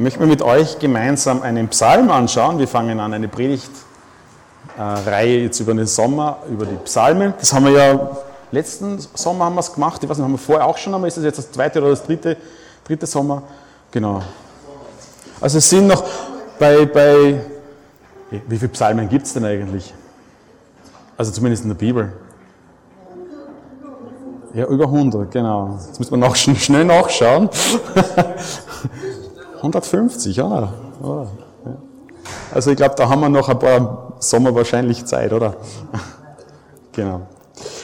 möchten wir mit euch gemeinsam einen Psalm anschauen. Wir fangen an eine Predigtreihe jetzt über den Sommer, über die Psalmen. Das haben wir ja letzten Sommer haben wir es gemacht. Ich weiß nicht, haben wir vorher auch schon, aber ist das jetzt das zweite oder das dritte, dritte Sommer? Genau. Also es sind noch bei, bei wie viele Psalmen gibt es denn eigentlich? Also zumindest in der Bibel. Ja, über 100, genau. Jetzt müssen wir noch schnell nachschauen. 150, oder? Also ich glaube, da haben wir noch ein paar Sommer wahrscheinlich Zeit, oder? Genau.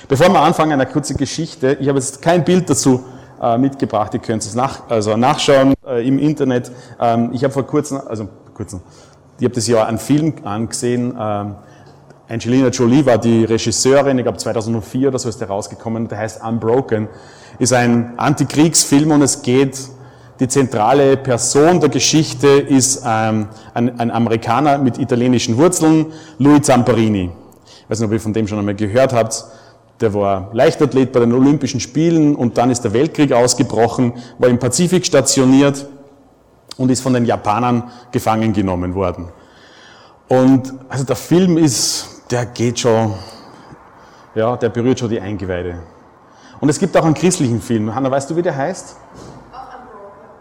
Bevor wir anfangen, eine kurze Geschichte. Ich habe jetzt kein Bild dazu äh, mitgebracht. Ihr könnt es nach, also nachschauen äh, im Internet. Ähm, ich habe vor kurzem, also kurzem, ich habe das Jahr einen Film angesehen. Ähm, Angelina Jolie war die Regisseurin, ich glaube 2004 oder so ist der rausgekommen, der heißt Unbroken. Ist ein Antikriegsfilm und es geht, die zentrale Person der Geschichte ist ähm, ein, ein, Amerikaner mit italienischen Wurzeln, Louis Zamparini. Ich weiß nicht, ob ihr von dem schon einmal gehört habt. Der war Leichtathlet bei den Olympischen Spielen und dann ist der Weltkrieg ausgebrochen, war im Pazifik stationiert und ist von den Japanern gefangen genommen worden. Und also der Film ist der geht schon, ja, der berührt schon die Eingeweide. Und es gibt auch einen christlichen Film. Hanna, weißt du, wie der heißt?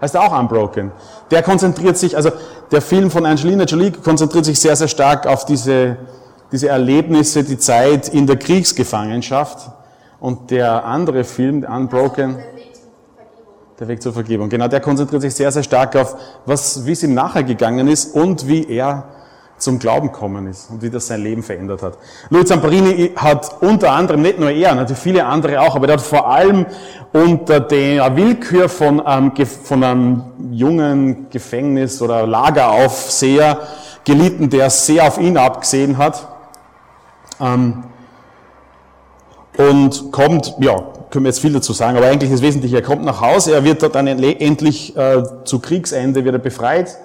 Heißt auch Unbroken. Der konzentriert sich, also der Film von Angelina Jolie konzentriert sich sehr, sehr stark auf diese, diese Erlebnisse, die Zeit in der Kriegsgefangenschaft. Und der andere Film, Unbroken, der Weg zur Vergebung, genau, der konzentriert sich sehr, sehr stark auf, was, wie es ihm nachher gegangen ist und wie er zum Glauben gekommen ist und wie das sein Leben verändert hat. Louis Zamparini hat unter anderem, nicht nur er, natürlich viele andere auch, aber der hat vor allem unter der Willkür von einem, von einem jungen Gefängnis- oder Lageraufseher gelitten, der sehr auf ihn abgesehen hat. Ähm, und kommt, ja, können wir jetzt viel dazu sagen, aber eigentlich ist wesentlich, er kommt nach Hause, er wird dann endlich äh, zu Kriegsende wieder befreit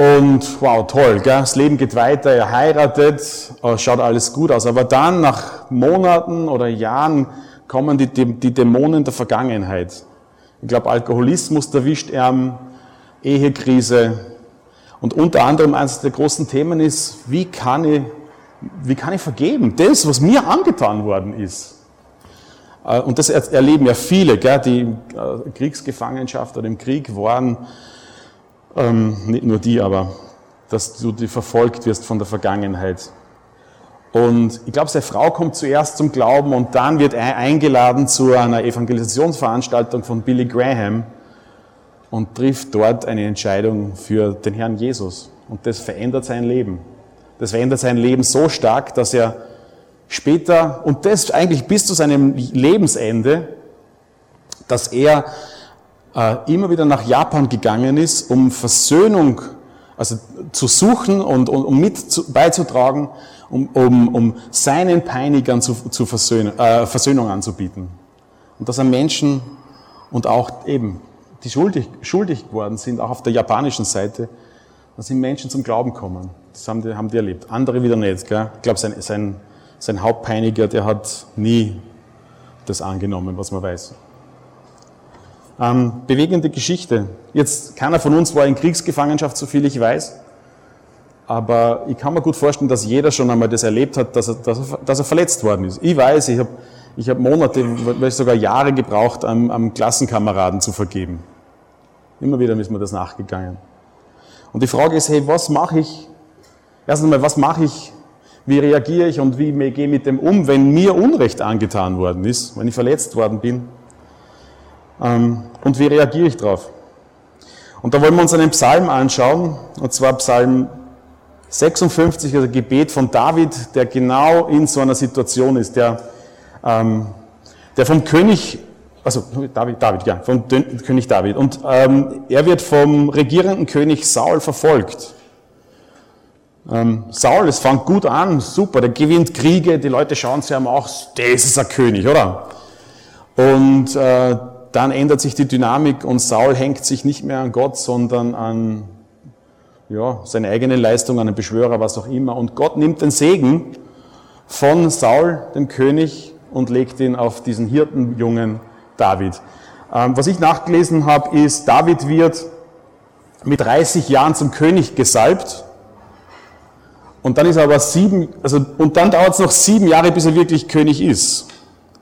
und wow, toll, gell? das Leben geht weiter, er heiratet, oh, schaut alles gut aus. Aber dann, nach Monaten oder Jahren, kommen die, die, die Dämonen der Vergangenheit. Ich glaube, Alkoholismus erwischt er, Ehekrise. Und unter anderem eines der großen Themen ist, wie kann ich, wie kann ich vergeben? Das, was mir angetan worden ist. Äh, und das erleben ja viele, gell, die äh, Kriegsgefangenschaft oder im Krieg waren ähm, nicht nur die, aber dass du die verfolgt wirst von der Vergangenheit. Und ich glaube, seine Frau kommt zuerst zum Glauben und dann wird er eingeladen zu einer Evangelisationsveranstaltung von Billy Graham und trifft dort eine Entscheidung für den Herrn Jesus. Und das verändert sein Leben. Das verändert sein Leben so stark, dass er später, und das eigentlich bis zu seinem Lebensende, dass er immer wieder nach Japan gegangen ist, um Versöhnung also zu suchen und, und um mit zu, beizutragen, um, um, um seinen Peinigern zu, zu Versöhn, äh, Versöhnung anzubieten. Und dass er Menschen und auch eben, die schuldig, schuldig geworden sind, auch auf der japanischen Seite, dass sind Menschen zum Glauben kommen. Das haben die, haben die erlebt. Andere wieder nicht. Gell? Ich glaube, sein, sein, sein Hauptpeiniger, der hat nie das angenommen, was man weiß. Ähm, bewegende Geschichte. Jetzt, keiner von uns war in Kriegsgefangenschaft, so viel ich weiß. Aber ich kann mir gut vorstellen, dass jeder schon einmal das erlebt hat, dass er, dass er, dass er verletzt worden ist. Ich weiß, ich habe ich hab Monate, vielleicht sogar Jahre gebraucht, am, am Klassenkameraden zu vergeben. Immer wieder ist mir das nachgegangen. Und die Frage ist, hey, was mache ich? Erstens einmal, was mache ich? Wie reagiere ich und wie gehe ich mit dem um, wenn mir Unrecht angetan worden ist, wenn ich verletzt worden bin? Ähm, und wie reagiere ich darauf? Und da wollen wir uns einen Psalm anschauen, und zwar Psalm 56, also Gebet von David, der genau in so einer Situation ist, der, ähm, der vom König, also David, David, ja, vom König David. Und ähm, er wird vom regierenden König Saul verfolgt. Ähm, Saul, es fängt gut an, super, der gewinnt Kriege, die Leute schauen sich einmal auch, das ist ein König, oder? Und äh, dann ändert sich die Dynamik und Saul hängt sich nicht mehr an Gott, sondern an ja, seine eigene Leistung, an einen Beschwörer, was auch immer. Und Gott nimmt den Segen von Saul, dem König, und legt ihn auf diesen Hirtenjungen David. Ähm, was ich nachgelesen habe, ist, David wird mit 30 Jahren zum König gesalbt. Und dann ist er aber sieben, also, und dann dauert es noch sieben Jahre, bis er wirklich König ist.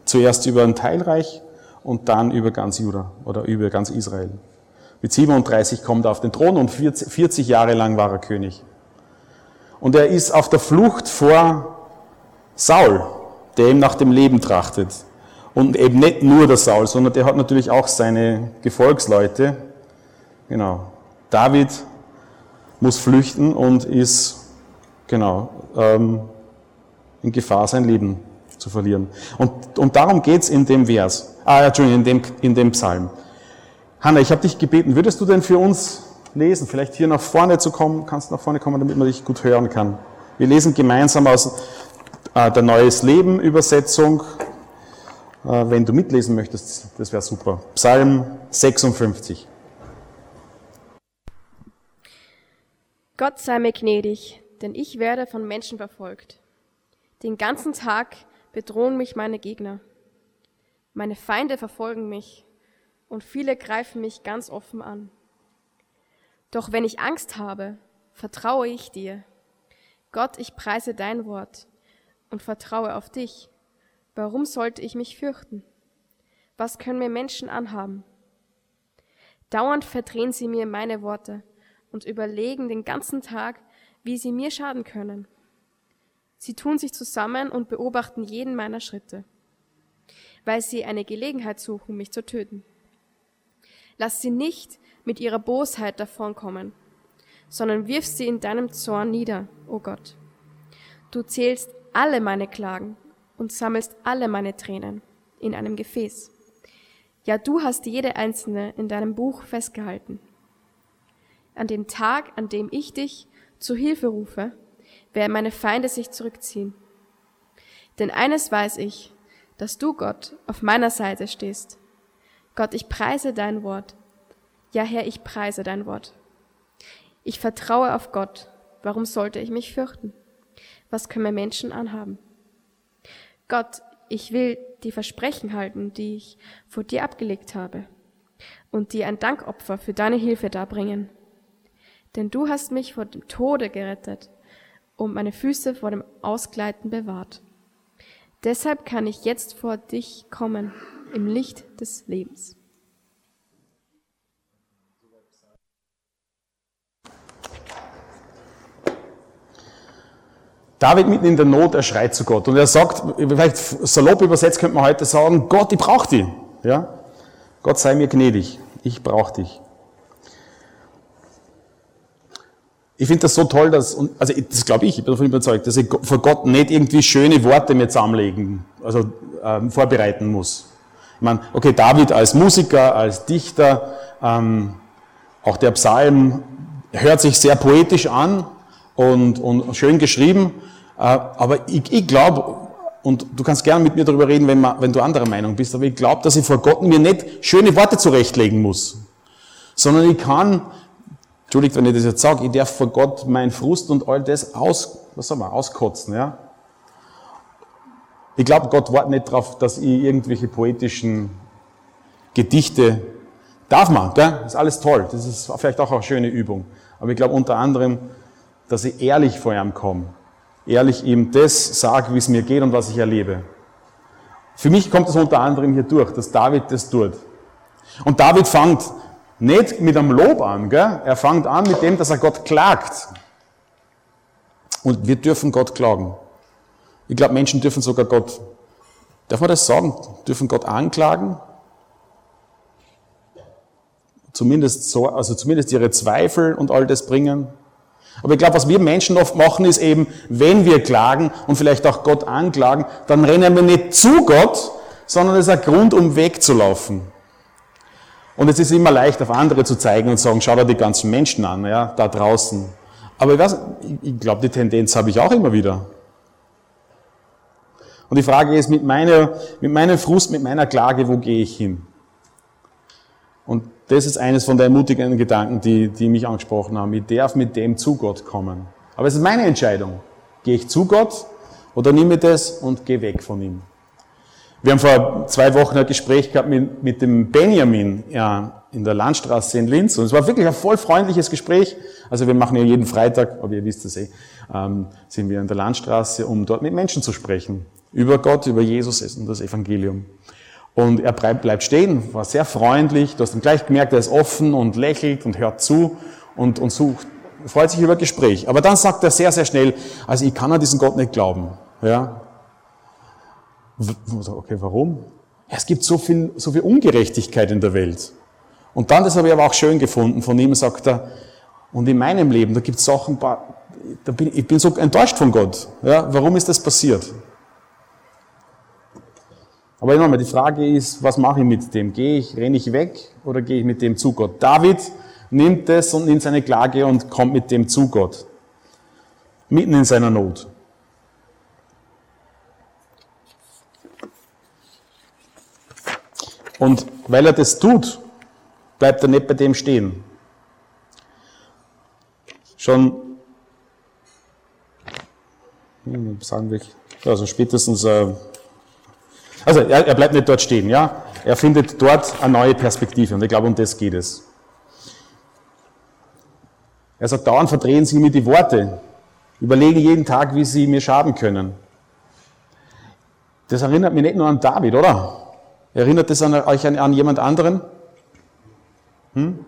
Zuerst über ein Teilreich und dann über ganz Juda oder über ganz Israel. Mit 37 kommt er auf den Thron und 40 Jahre lang war er König. Und er ist auf der Flucht vor Saul, der ihm nach dem Leben trachtet. Und eben nicht nur der Saul, sondern der hat natürlich auch seine Gefolgsleute. Genau. David muss flüchten und ist, genau, ähm, in Gefahr, sein Leben zu verlieren. Und, und darum geht's in dem Vers, ah, Entschuldigung, in dem, in dem Psalm. Hanna, ich habe dich gebeten, würdest du denn für uns lesen, vielleicht hier nach vorne zu kommen, kannst du nach vorne kommen, damit man dich gut hören kann. Wir lesen gemeinsam aus äh, der Neues Leben Übersetzung. Äh, wenn du mitlesen möchtest, das wäre super. Psalm 56. Gott sei mir gnädig, denn ich werde von Menschen verfolgt. Den ganzen Tag bedrohen mich meine Gegner. Meine Feinde verfolgen mich und viele greifen mich ganz offen an. Doch wenn ich Angst habe, vertraue ich dir. Gott, ich preise dein Wort und vertraue auf dich. Warum sollte ich mich fürchten? Was können mir Menschen anhaben? Dauernd verdrehen sie mir meine Worte und überlegen den ganzen Tag, wie sie mir schaden können. Sie tun sich zusammen und beobachten jeden meiner Schritte, weil sie eine Gelegenheit suchen, mich zu töten. Lass sie nicht mit ihrer Bosheit davonkommen, sondern wirf sie in deinem Zorn nieder, o oh Gott. Du zählst alle meine Klagen und sammelst alle meine Tränen in einem Gefäß. Ja, du hast jede einzelne in deinem Buch festgehalten an dem Tag, an dem ich dich zu Hilfe rufe, werden meine Feinde sich zurückziehen. Denn eines weiß ich, dass du, Gott, auf meiner Seite stehst. Gott, ich preise dein Wort. Ja, Herr, ich preise dein Wort. Ich vertraue auf Gott. Warum sollte ich mich fürchten? Was können mir Menschen anhaben? Gott, ich will die Versprechen halten, die ich vor dir abgelegt habe und dir ein Dankopfer für deine Hilfe darbringen denn du hast mich vor dem Tode gerettet und meine Füße vor dem Ausgleiten bewahrt. Deshalb kann ich jetzt vor dich kommen im Licht des Lebens. David mitten in der Not, er schreit zu Gott und er sagt, vielleicht salopp übersetzt könnte man heute sagen, Gott, ich brauche dich. Ja? Gott sei mir gnädig, ich brauche dich. Ich finde das so toll, dass, also das glaube ich, ich bin davon überzeugt, dass ich vor Gott nicht irgendwie schöne Worte mir zusammenlegen, also ähm, vorbereiten muss. Ich meine, okay, David als Musiker, als Dichter, ähm, auch der Psalm hört sich sehr poetisch an und, und schön geschrieben, äh, aber ich, ich glaube, und du kannst gerne mit mir darüber reden, wenn, man, wenn du anderer Meinung bist, aber ich glaube, dass ich vor Gott mir nicht schöne Worte zurechtlegen muss, sondern ich kann Entschuldigt, wenn ich das jetzt sage, ich darf vor Gott mein Frust und all das aus, was sagen wir, auskotzen, ja. Ich glaube, Gott wartet nicht darauf, dass ich irgendwelche poetischen Gedichte darf man, gell? Ist alles toll. Das ist vielleicht auch eine schöne Übung. Aber ich glaube unter anderem, dass ich ehrlich vor ihm komme. Ehrlich ihm das sage, wie es mir geht und was ich erlebe. Für mich kommt das unter anderem hier durch, dass David das tut. Und David fängt nicht mit einem Lob an, gell? er fängt an mit dem, dass er Gott klagt. Und wir dürfen Gott klagen. Ich glaube, Menschen dürfen sogar Gott, darf man das sagen, dürfen Gott anklagen? Zumindest so, also zumindest ihre Zweifel und all das bringen. Aber ich glaube, was wir Menschen oft machen, ist eben, wenn wir klagen und vielleicht auch Gott anklagen, dann rennen wir nicht zu Gott, sondern es ist ein Grund, um wegzulaufen. Und es ist immer leicht, auf andere zu zeigen und sagen, schau dir die ganzen Menschen an, ja, da draußen. Aber ich, weiß, ich glaube, die Tendenz habe ich auch immer wieder. Und die Frage ist, mit, meiner, mit meinem Frust, mit meiner Klage, wo gehe ich hin? Und das ist eines von der ermutigenden Gedanken, die, die mich angesprochen haben. Ich darf mit dem zu Gott kommen. Aber es ist meine Entscheidung. Gehe ich zu Gott oder nehme das und gehe weg von ihm? Wir haben vor zwei Wochen ein Gespräch gehabt mit, mit dem Benjamin ja, in der Landstraße in Linz und es war wirklich ein voll freundliches Gespräch. Also wir machen ja jeden Freitag, aber ihr wisst es eh, ähm, sind wir in der Landstraße, um dort mit Menschen zu sprechen. Über Gott, über Jesus und das Evangelium. Und er bleibt stehen, war sehr freundlich. Du hast dann gleich gemerkt, er ist offen und lächelt und hört zu und, und sucht, freut sich über Gespräch. Aber dann sagt er sehr, sehr schnell, also ich kann an diesen Gott nicht glauben. Ja? Okay, warum? Ja, es gibt so viel, so viel Ungerechtigkeit in der Welt. Und dann, das habe ich aber auch schön gefunden, von ihm sagt er, und in meinem Leben, da gibt es Sachen, da bin, ich bin so enttäuscht von Gott. Ja, warum ist das passiert? Aber nochmal, die Frage ist, was mache ich mit dem? Gehe ich, renne ich weg oder gehe ich mit dem zu Gott? David nimmt es und nimmt seine Klage und kommt mit dem zu Gott. Mitten in seiner Not. Und weil er das tut, bleibt er nicht bei dem stehen. Schon, hm, sagen wir, also spätestens äh, also er, er bleibt nicht dort stehen, ja. Er findet dort eine neue Perspektive und ich glaube, um das geht es. Er sagt, dauernd verdrehen Sie mir die Worte, überlegen jeden Tag, wie Sie mir schaden können. Das erinnert mich nicht nur an David, oder? Erinnert das an, euch an, an jemand anderen? Hm?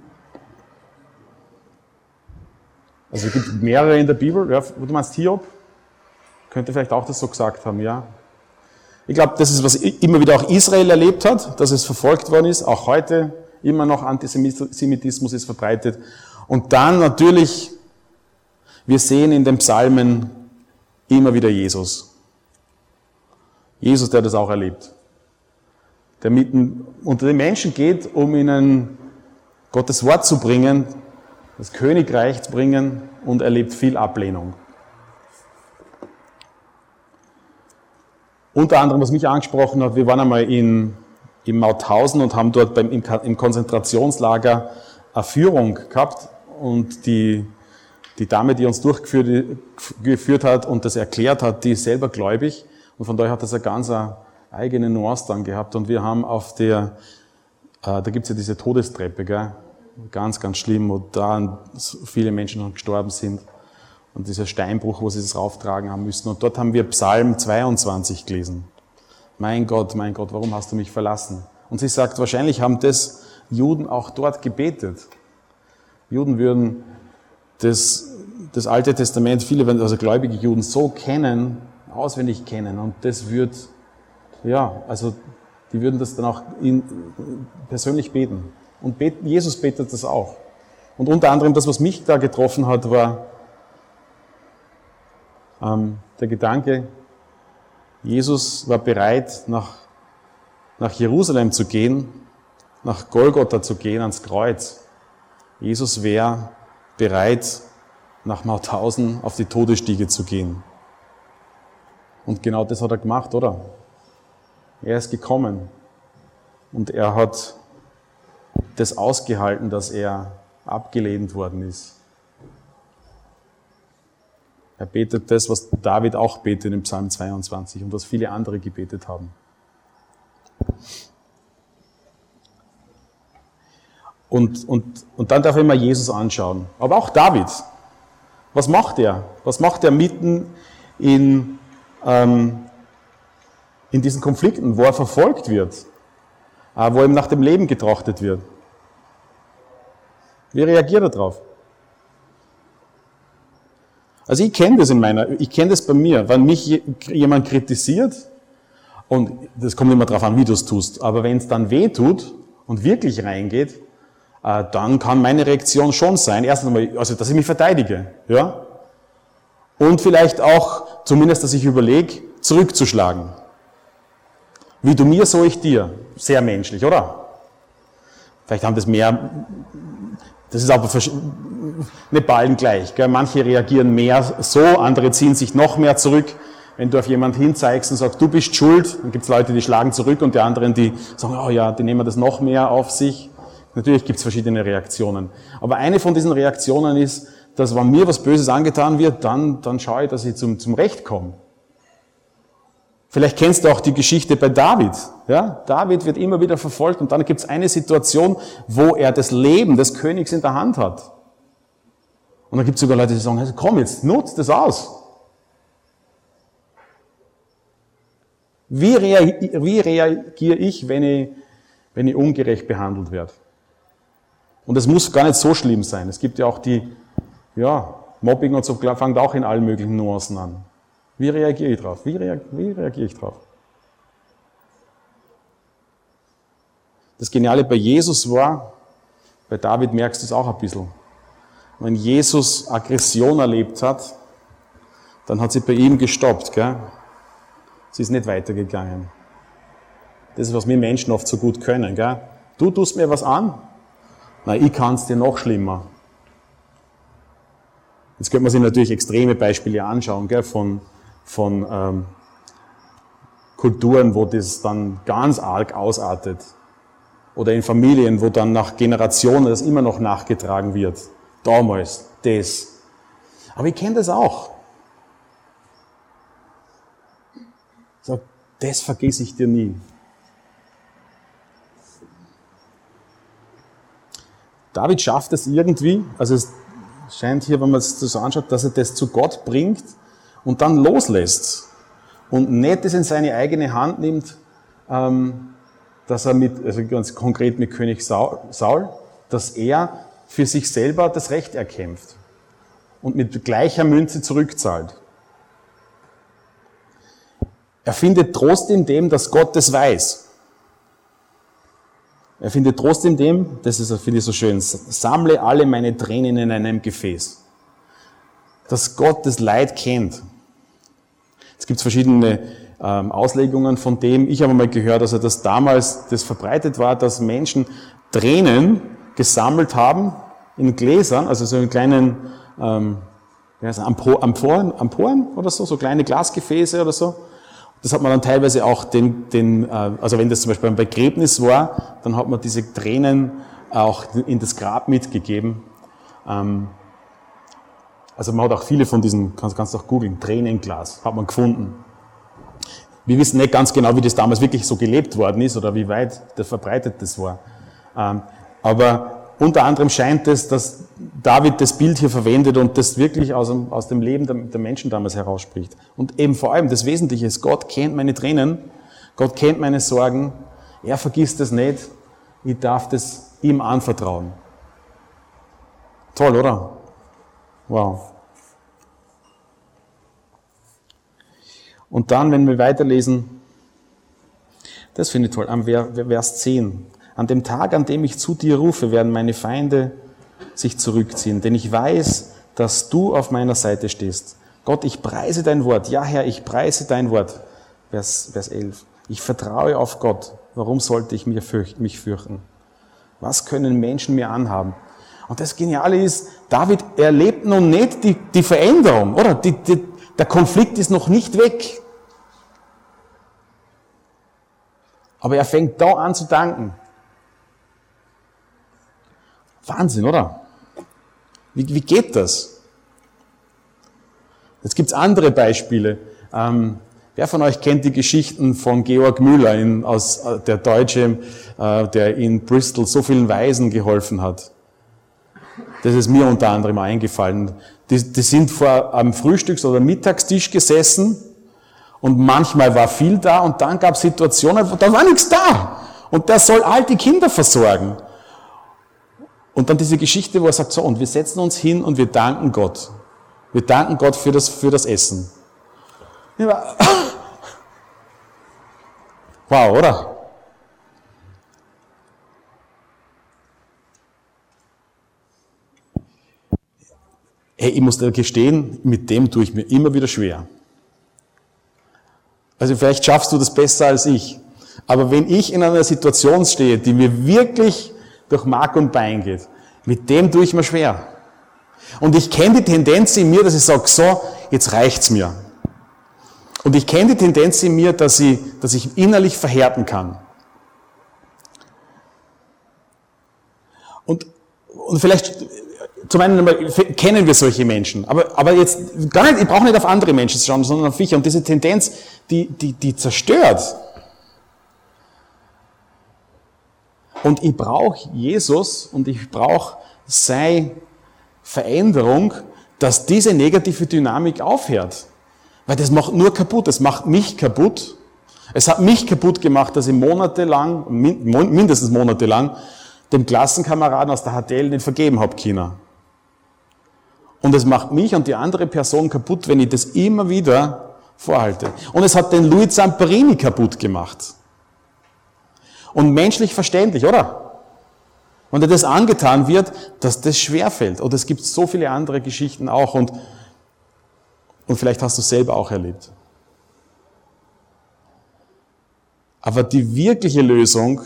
Also es gibt mehrere in der Bibel. Ja, du meinst Hiob? Könnte vielleicht auch das so gesagt haben, ja. Ich glaube, das ist, was immer wieder auch Israel erlebt hat, dass es verfolgt worden ist. Auch heute immer noch Antisemitismus ist verbreitet. Und dann natürlich, wir sehen in den Psalmen immer wieder Jesus. Jesus, der das auch erlebt. Der mitten unter den Menschen geht, um ihnen Gottes Wort zu bringen, das Königreich zu bringen und erlebt viel Ablehnung. Unter anderem, was mich angesprochen hat, wir waren einmal in, in Mauthausen und haben dort beim, im, im Konzentrationslager eine Führung gehabt und die, die Dame, die uns durchgeführt hat und das erklärt hat, die ist selber gläubig und von daher hat das eine ganz eigene Nuance dann gehabt und wir haben auf der, äh, da gibt's ja diese Todestreppe, gell? ganz, ganz schlimm, wo da viele Menschen noch gestorben sind und dieser Steinbruch, wo sie es rauftragen haben müssen. Und dort haben wir Psalm 22 gelesen. Mein Gott, mein Gott, warum hast du mich verlassen? Und sie sagt, wahrscheinlich haben das Juden auch dort gebetet. Juden würden das, das Alte Testament, viele, also gläubige Juden, so kennen, auswendig kennen. Und das wird, ja, also die würden das dann auch in, persönlich beten. Und beten, Jesus betet das auch. Und unter anderem das, was mich da getroffen hat, war, ähm, der Gedanke, Jesus war bereit, nach, nach Jerusalem zu gehen, nach Golgotha zu gehen, ans Kreuz. Jesus wäre bereit, nach Mauthausen auf die Todesstiege zu gehen. Und genau das hat er gemacht, oder? Er ist gekommen und er hat das ausgehalten, dass er abgelehnt worden ist. Er betet das, was David auch betet im Psalm 22 und was viele andere gebetet haben. Und, und, und dann darf er immer Jesus anschauen. Aber auch David. Was macht er? Was macht er mitten in, ähm, in diesen Konflikten, wo er verfolgt wird, äh, wo ihm nach dem Leben getrachtet wird? Wie reagiert er darauf? Also ich kenne das in meiner, ich kenne das bei mir, wenn mich jemand kritisiert, und das kommt immer darauf an, wie du es tust, aber wenn es dann weh tut und wirklich reingeht, äh, dann kann meine Reaktion schon sein, erstens einmal, also dass ich mich verteidige, ja, und vielleicht auch, zumindest, dass ich überlege, zurückzuschlagen. Wie du mir, so ich dir. Sehr menschlich, oder? Vielleicht haben das mehr, das ist aber nicht bei gleich. Gell? Manche reagieren mehr so, andere ziehen sich noch mehr zurück. Wenn du auf jemanden hinzeigst und sagst, du bist schuld, dann gibt es Leute, die schlagen zurück und die anderen, die sagen, oh ja, die nehmen das noch mehr auf sich. Natürlich gibt es verschiedene Reaktionen. Aber eine von diesen Reaktionen ist, dass wenn mir was Böses angetan wird, dann, dann schaue ich, dass ich zum, zum Recht komme. Vielleicht kennst du auch die Geschichte bei David. Ja? David wird immer wieder verfolgt und dann gibt es eine Situation, wo er das Leben des Königs in der Hand hat. Und dann gibt es sogar Leute, die sagen, komm jetzt, nutzt das aus. Wie, reagiere, wie reagiere ich, wenn ich, wenn ich ungerecht behandelt werde? Und es muss gar nicht so schlimm sein. Es gibt ja auch die, ja, Mobbing und so fängt auch in allen möglichen Nuancen an. Wie reagiere ich drauf? Wie, reagiere, wie reagiere ich drauf? Das Geniale bei Jesus war, bei David merkst du es auch ein bisschen. Wenn Jesus Aggression erlebt hat, dann hat sie bei ihm gestoppt. Gell? Sie ist nicht weitergegangen. Das ist, was wir Menschen oft so gut können. Gell? Du tust mir was an, na, ich kann es dir noch schlimmer. Jetzt könnte man sich natürlich extreme Beispiele anschauen, gell, von von ähm, Kulturen, wo das dann ganz arg ausartet. Oder in Familien, wo dann nach Generationen das immer noch nachgetragen wird. Damals, das. Aber ich kenne das auch. So, das vergesse ich dir nie. David schafft es irgendwie, also es scheint hier, wenn man es so anschaut, dass er das zu Gott bringt und dann loslässt und nicht das in seine eigene Hand nimmt, ähm, dass er mit, also ganz konkret mit König Saul, dass er für sich selber das Recht erkämpft und mit gleicher Münze zurückzahlt. Er findet Trost in dem, dass Gott das weiß. Er findet Trost in dem, das ist, finde ich so schön, sammle alle meine Tränen in einem Gefäß. Dass Gott das Leid kennt es gibt verschiedene ähm, Auslegungen von dem. Ich habe mal gehört, also dass damals das verbreitet war, dass Menschen Tränen gesammelt haben in Gläsern, also so in kleinen ähm, wie heißt Amphoren, Amphoren oder so, so kleine Glasgefäße oder so. Das hat man dann teilweise auch den, den äh, also wenn das zum Beispiel ein Begräbnis war, dann hat man diese Tränen auch in das Grab mitgegeben. Ähm, also man hat auch viele von diesen, kannst, du auch googeln, Tränenglas, hat man gefunden. Wir wissen nicht ganz genau, wie das damals wirklich so gelebt worden ist oder wie weit das verbreitet das war. Ähm, aber unter anderem scheint es, dass David das Bild hier verwendet und das wirklich aus dem, aus dem Leben der, Menschen damals herausspricht. Und eben vor allem das Wesentliche ist, Gott kennt meine Tränen, Gott kennt meine Sorgen, er vergisst das nicht, ich darf das ihm anvertrauen. Toll, oder? Wow. Und dann, wenn wir weiterlesen, das finde ich toll, am Vers 10. An dem Tag, an dem ich zu dir rufe, werden meine Feinde sich zurückziehen, denn ich weiß, dass du auf meiner Seite stehst. Gott, ich preise dein Wort. Ja, Herr, ich preise dein Wort. Vers, Vers 11. Ich vertraue auf Gott. Warum sollte ich mich fürchten? Was können Menschen mir anhaben? Und das Geniale ist, David erlebt nun nicht die, die Veränderung, oder? Die, die, der Konflikt ist noch nicht weg. Aber er fängt da an zu danken. Wahnsinn, oder? Wie, wie geht das? Jetzt gibt's andere Beispiele. Ähm, wer von euch kennt die Geschichten von Georg Müller, in, aus, äh, der Deutsche, äh, der in Bristol so vielen Waisen geholfen hat? Das ist mir unter anderem eingefallen. Die, die sind vor am Frühstücks- oder Mittagstisch gesessen und manchmal war viel da und dann gab es Situationen, wo da war nichts da. Und der soll all die Kinder versorgen. Und dann diese Geschichte, wo er sagt, so, und wir setzen uns hin und wir danken Gott. Wir danken Gott für das, für das Essen. Wow, oder? Hey, ich muss dir gestehen, mit dem tue ich mir immer wieder schwer. Also vielleicht schaffst du das besser als ich. Aber wenn ich in einer Situation stehe, die mir wirklich durch Mark und Bein geht, mit dem tue ich mir schwer. Und ich kenne die Tendenz in mir, dass ich sage, so, jetzt reicht's mir. Und ich kenne die Tendenz in mir, dass ich, dass ich innerlich verhärten kann. Und, und vielleicht zum einen kennen wir solche Menschen, aber, aber jetzt gar nicht, ich brauche nicht auf andere Menschen zu schauen, sondern auf mich. Und diese Tendenz, die, die, die zerstört. Und ich brauche Jesus und ich brauche seine Veränderung, dass diese negative Dynamik aufhört. Weil das macht nur kaputt, das macht mich kaputt. Es hat mich kaputt gemacht, dass ich monatelang, mindestens monatelang, dem Klassenkameraden aus der HTL nicht vergeben habe, China. Und es macht mich und die andere Person kaputt, wenn ich das immer wieder vorhalte. Und es hat den Louis Zamperini kaputt gemacht. Und menschlich verständlich, oder? Und dir das angetan wird, dass das schwerfällt. Und es gibt so viele andere Geschichten auch und, und vielleicht hast du selber auch erlebt. Aber die wirkliche Lösung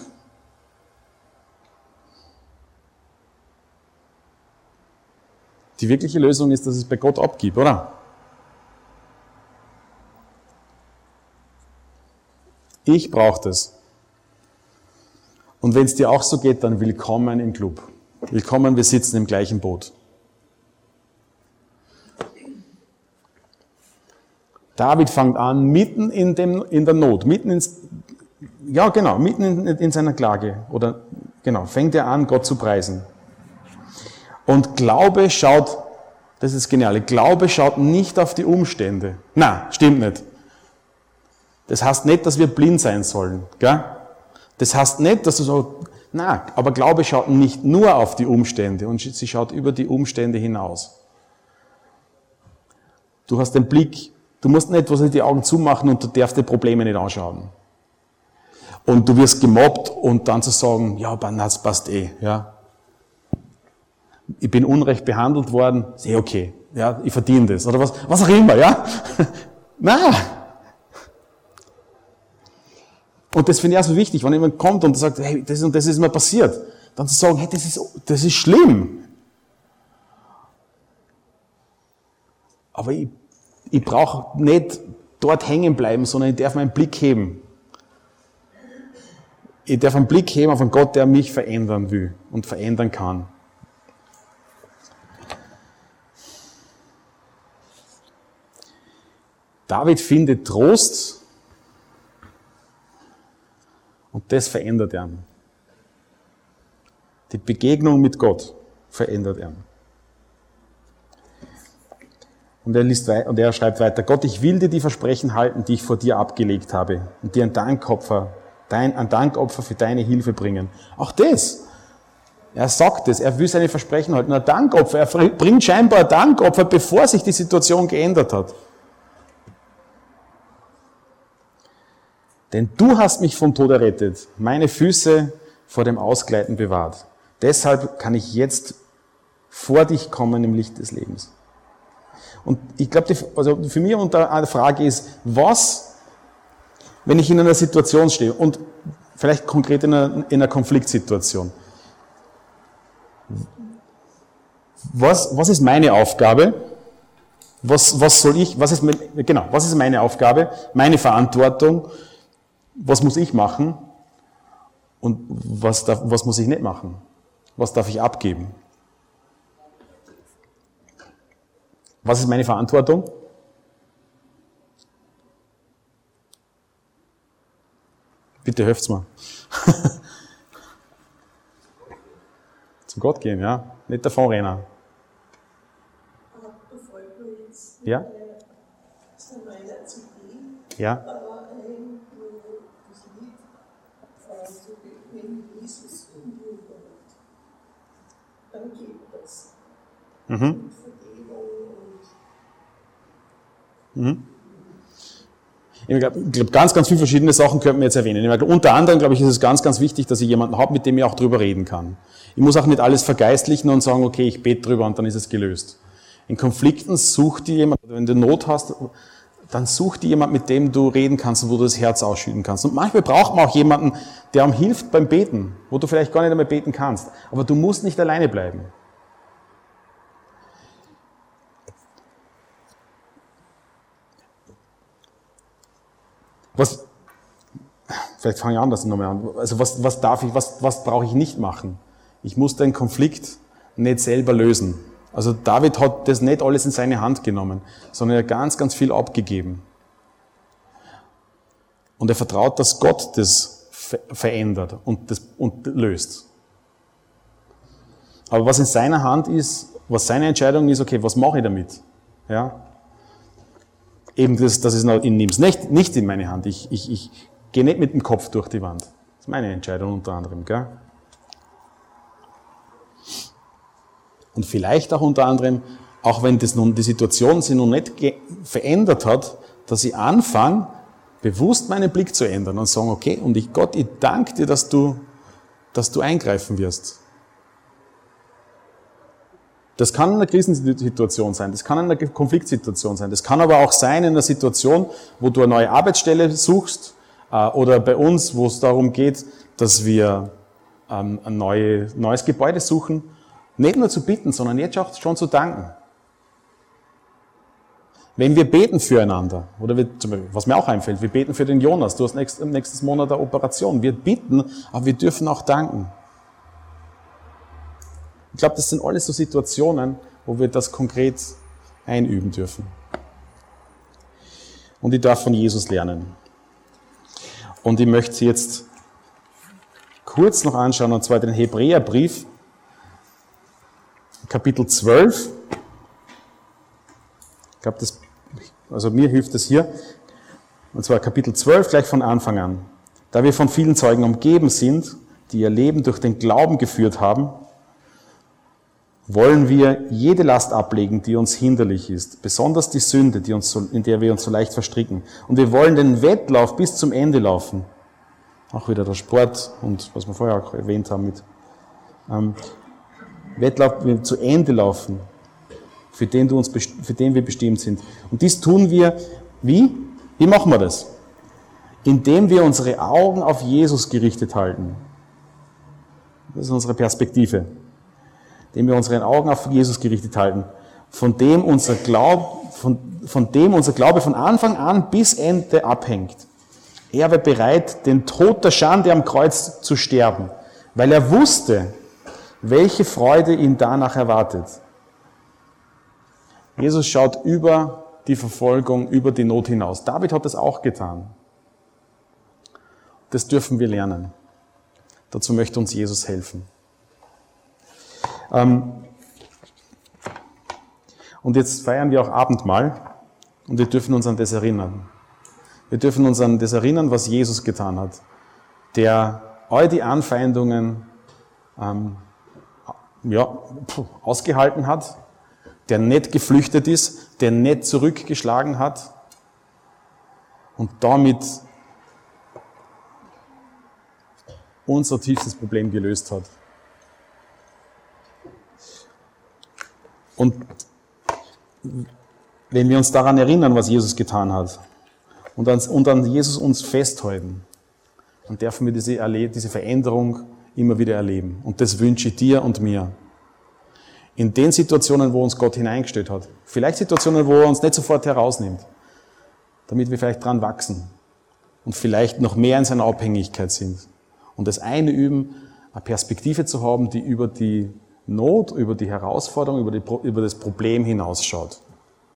Die wirkliche Lösung ist, dass es bei Gott abgibt, oder? Ich brauche das. Und wenn es dir auch so geht, dann willkommen im Club. Willkommen, wir sitzen im gleichen Boot. David fängt an, mitten in, dem, in der Not, mitten ins, ja genau, mitten in, in seiner Klage, oder genau, fängt er an, Gott zu preisen. Und Glaube schaut, das ist genial, Glaube schaut nicht auf die Umstände. Na, stimmt nicht. Das heißt nicht, dass wir blind sein sollen. Gell? Das heißt nicht, dass du so, na, aber Glaube schaut nicht nur auf die Umstände und sie schaut über die Umstände hinaus. Du hast den Blick, du musst nicht was die Augen zumachen und du darfst die Probleme nicht anschauen. Und du wirst gemobbt und dann zu sagen, ja, das passt eh, ja ich bin unrecht behandelt worden, ist eh okay. Ja, ich verdiene das. Oder was, was auch immer, ja. Na. Und das finde ich auch so wichtig, wenn jemand kommt und sagt, hey, das und das ist mir passiert, dann zu sagen, hey, das ist, das ist schlimm. Aber ich, ich brauche nicht dort hängen bleiben, sondern ich darf meinen Blick heben. Ich darf einen Blick heben auf einen Gott, der mich verändern will und verändern kann. David findet Trost und das verändert er. Die Begegnung mit Gott verändert er. Und er, liest, und er schreibt weiter, Gott, ich will dir die Versprechen halten, die ich vor dir abgelegt habe und dir ein Dankopfer, dein, ein Dankopfer für deine Hilfe bringen. Auch das. Er sagt es, er will seine Versprechen halten. Ein Dankopfer, er bringt scheinbar ein Dankopfer, bevor sich die Situation geändert hat. Denn du hast mich vom Tod errettet, meine Füße vor dem Ausgleiten bewahrt. Deshalb kann ich jetzt vor dich kommen im Licht des Lebens. Und ich glaube, also für mich unter eine Frage ist, was, wenn ich in einer Situation stehe und vielleicht konkret in einer, in einer Konfliktsituation, was, was ist meine Aufgabe? Was, was soll ich, was ist, genau, was ist meine Aufgabe, meine Verantwortung? Was muss ich machen und was, darf, was muss ich nicht machen? Was darf ich abgeben? Was ist meine Verantwortung? Bitte helft's mir. Zu Gott gehen, ja? Nicht davon rennen. Ja? Ja? Mhm. Mhm. Ich glaube, ganz, ganz viele verschiedene Sachen könnten wir jetzt erwähnen. Glaube, unter anderem, glaube ich, ist es ganz, ganz wichtig, dass ich jemanden habe, mit dem ich auch drüber reden kann. Ich muss auch nicht alles vergeistlichen und sagen, okay, ich bete drüber und dann ist es gelöst. In Konflikten such dir jemand, wenn du Not hast, dann such dir jemand, mit dem du reden kannst und wo du das Herz ausschütten kannst. Und manchmal braucht man auch jemanden, der einem hilft beim Beten, wo du vielleicht gar nicht einmal beten kannst. Aber du musst nicht alleine bleiben. Was, vielleicht fange ich anders nochmal an. Also was, was darf ich, was, was brauche ich nicht machen? Ich muss den Konflikt nicht selber lösen. Also David hat das nicht alles in seine Hand genommen, sondern er hat ganz, ganz viel abgegeben. Und er vertraut, dass Gott das verändert und, das, und löst. Aber was in seiner Hand ist, was seine Entscheidung ist, okay, was mache ich damit? Ja? Eben das, das ist noch, ich nehme es nicht, nicht in meine Hand. Ich, ich, ich gehe nicht mit dem Kopf durch die Wand. Das ist meine Entscheidung unter anderem. Gell? Und vielleicht auch unter anderem, auch wenn das nun die Situation sich noch nicht verändert hat, dass ich anfange, bewusst meinen Blick zu ändern und sagen, okay, und ich Gott, ich danke dir, dass du, dass du eingreifen wirst. Das kann in einer Krisensituation sein, das kann in einer Konfliktsituation sein, das kann aber auch sein in einer Situation, wo du eine neue Arbeitsstelle suchst äh, oder bei uns, wo es darum geht, dass wir ähm, ein neues Gebäude suchen. Nicht nur zu bitten, sondern jetzt auch schon zu danken. Wenn wir beten füreinander, oder wir, was mir auch einfällt, wir beten für den Jonas, du hast nächstes, nächstes Monat eine Operation. Wir bitten, aber wir dürfen auch danken. Ich glaube, das sind alles so Situationen, wo wir das konkret einüben dürfen. Und ich darf von Jesus lernen. Und ich möchte Sie jetzt kurz noch anschauen, und zwar den Hebräerbrief, Kapitel 12. Ich glaube, das, also mir hilft das hier. Und zwar Kapitel 12 gleich von Anfang an. Da wir von vielen Zeugen umgeben sind, die ihr Leben durch den Glauben geführt haben, wollen wir jede Last ablegen, die uns hinderlich ist, besonders die Sünde, die uns so, in der wir uns so leicht verstricken. Und wir wollen den Wettlauf bis zum Ende laufen. Auch wieder der Sport und was wir vorher auch erwähnt haben mit ähm, Wettlauf zu Ende laufen, für den, du uns, für den wir bestimmt sind. Und dies tun wir wie? Wie machen wir das? Indem wir unsere Augen auf Jesus gerichtet halten. Das ist unsere Perspektive indem wir unsere Augen auf Jesus gerichtet halten, von dem unser Glaube, von, von dem unser Glaube von Anfang an bis Ende abhängt. Er war bereit, den Tod der Schande am Kreuz zu sterben, weil er wusste, welche Freude ihn danach erwartet. Jesus schaut über die Verfolgung, über die Not hinaus. David hat das auch getan. Das dürfen wir lernen. Dazu möchte uns Jesus helfen. Ähm, und jetzt feiern wir auch Abendmahl und wir dürfen uns an das erinnern. Wir dürfen uns an das erinnern, was Jesus getan hat, der all die Anfeindungen ähm, ja, ausgehalten hat, der nicht geflüchtet ist, der nicht zurückgeschlagen hat und damit unser tiefstes Problem gelöst hat. Und wenn wir uns daran erinnern, was Jesus getan hat, und an, und an Jesus uns festhalten, dann dürfen wir diese, diese Veränderung immer wieder erleben. Und das wünsche ich dir und mir. In den Situationen, wo uns Gott hineingestellt hat. Vielleicht Situationen, wo er uns nicht sofort herausnimmt. Damit wir vielleicht dran wachsen. Und vielleicht noch mehr in seiner Abhängigkeit sind. Und das eine üben, eine Perspektive zu haben, die über die Not, über die Herausforderung, über, die, über das Problem hinausschaut.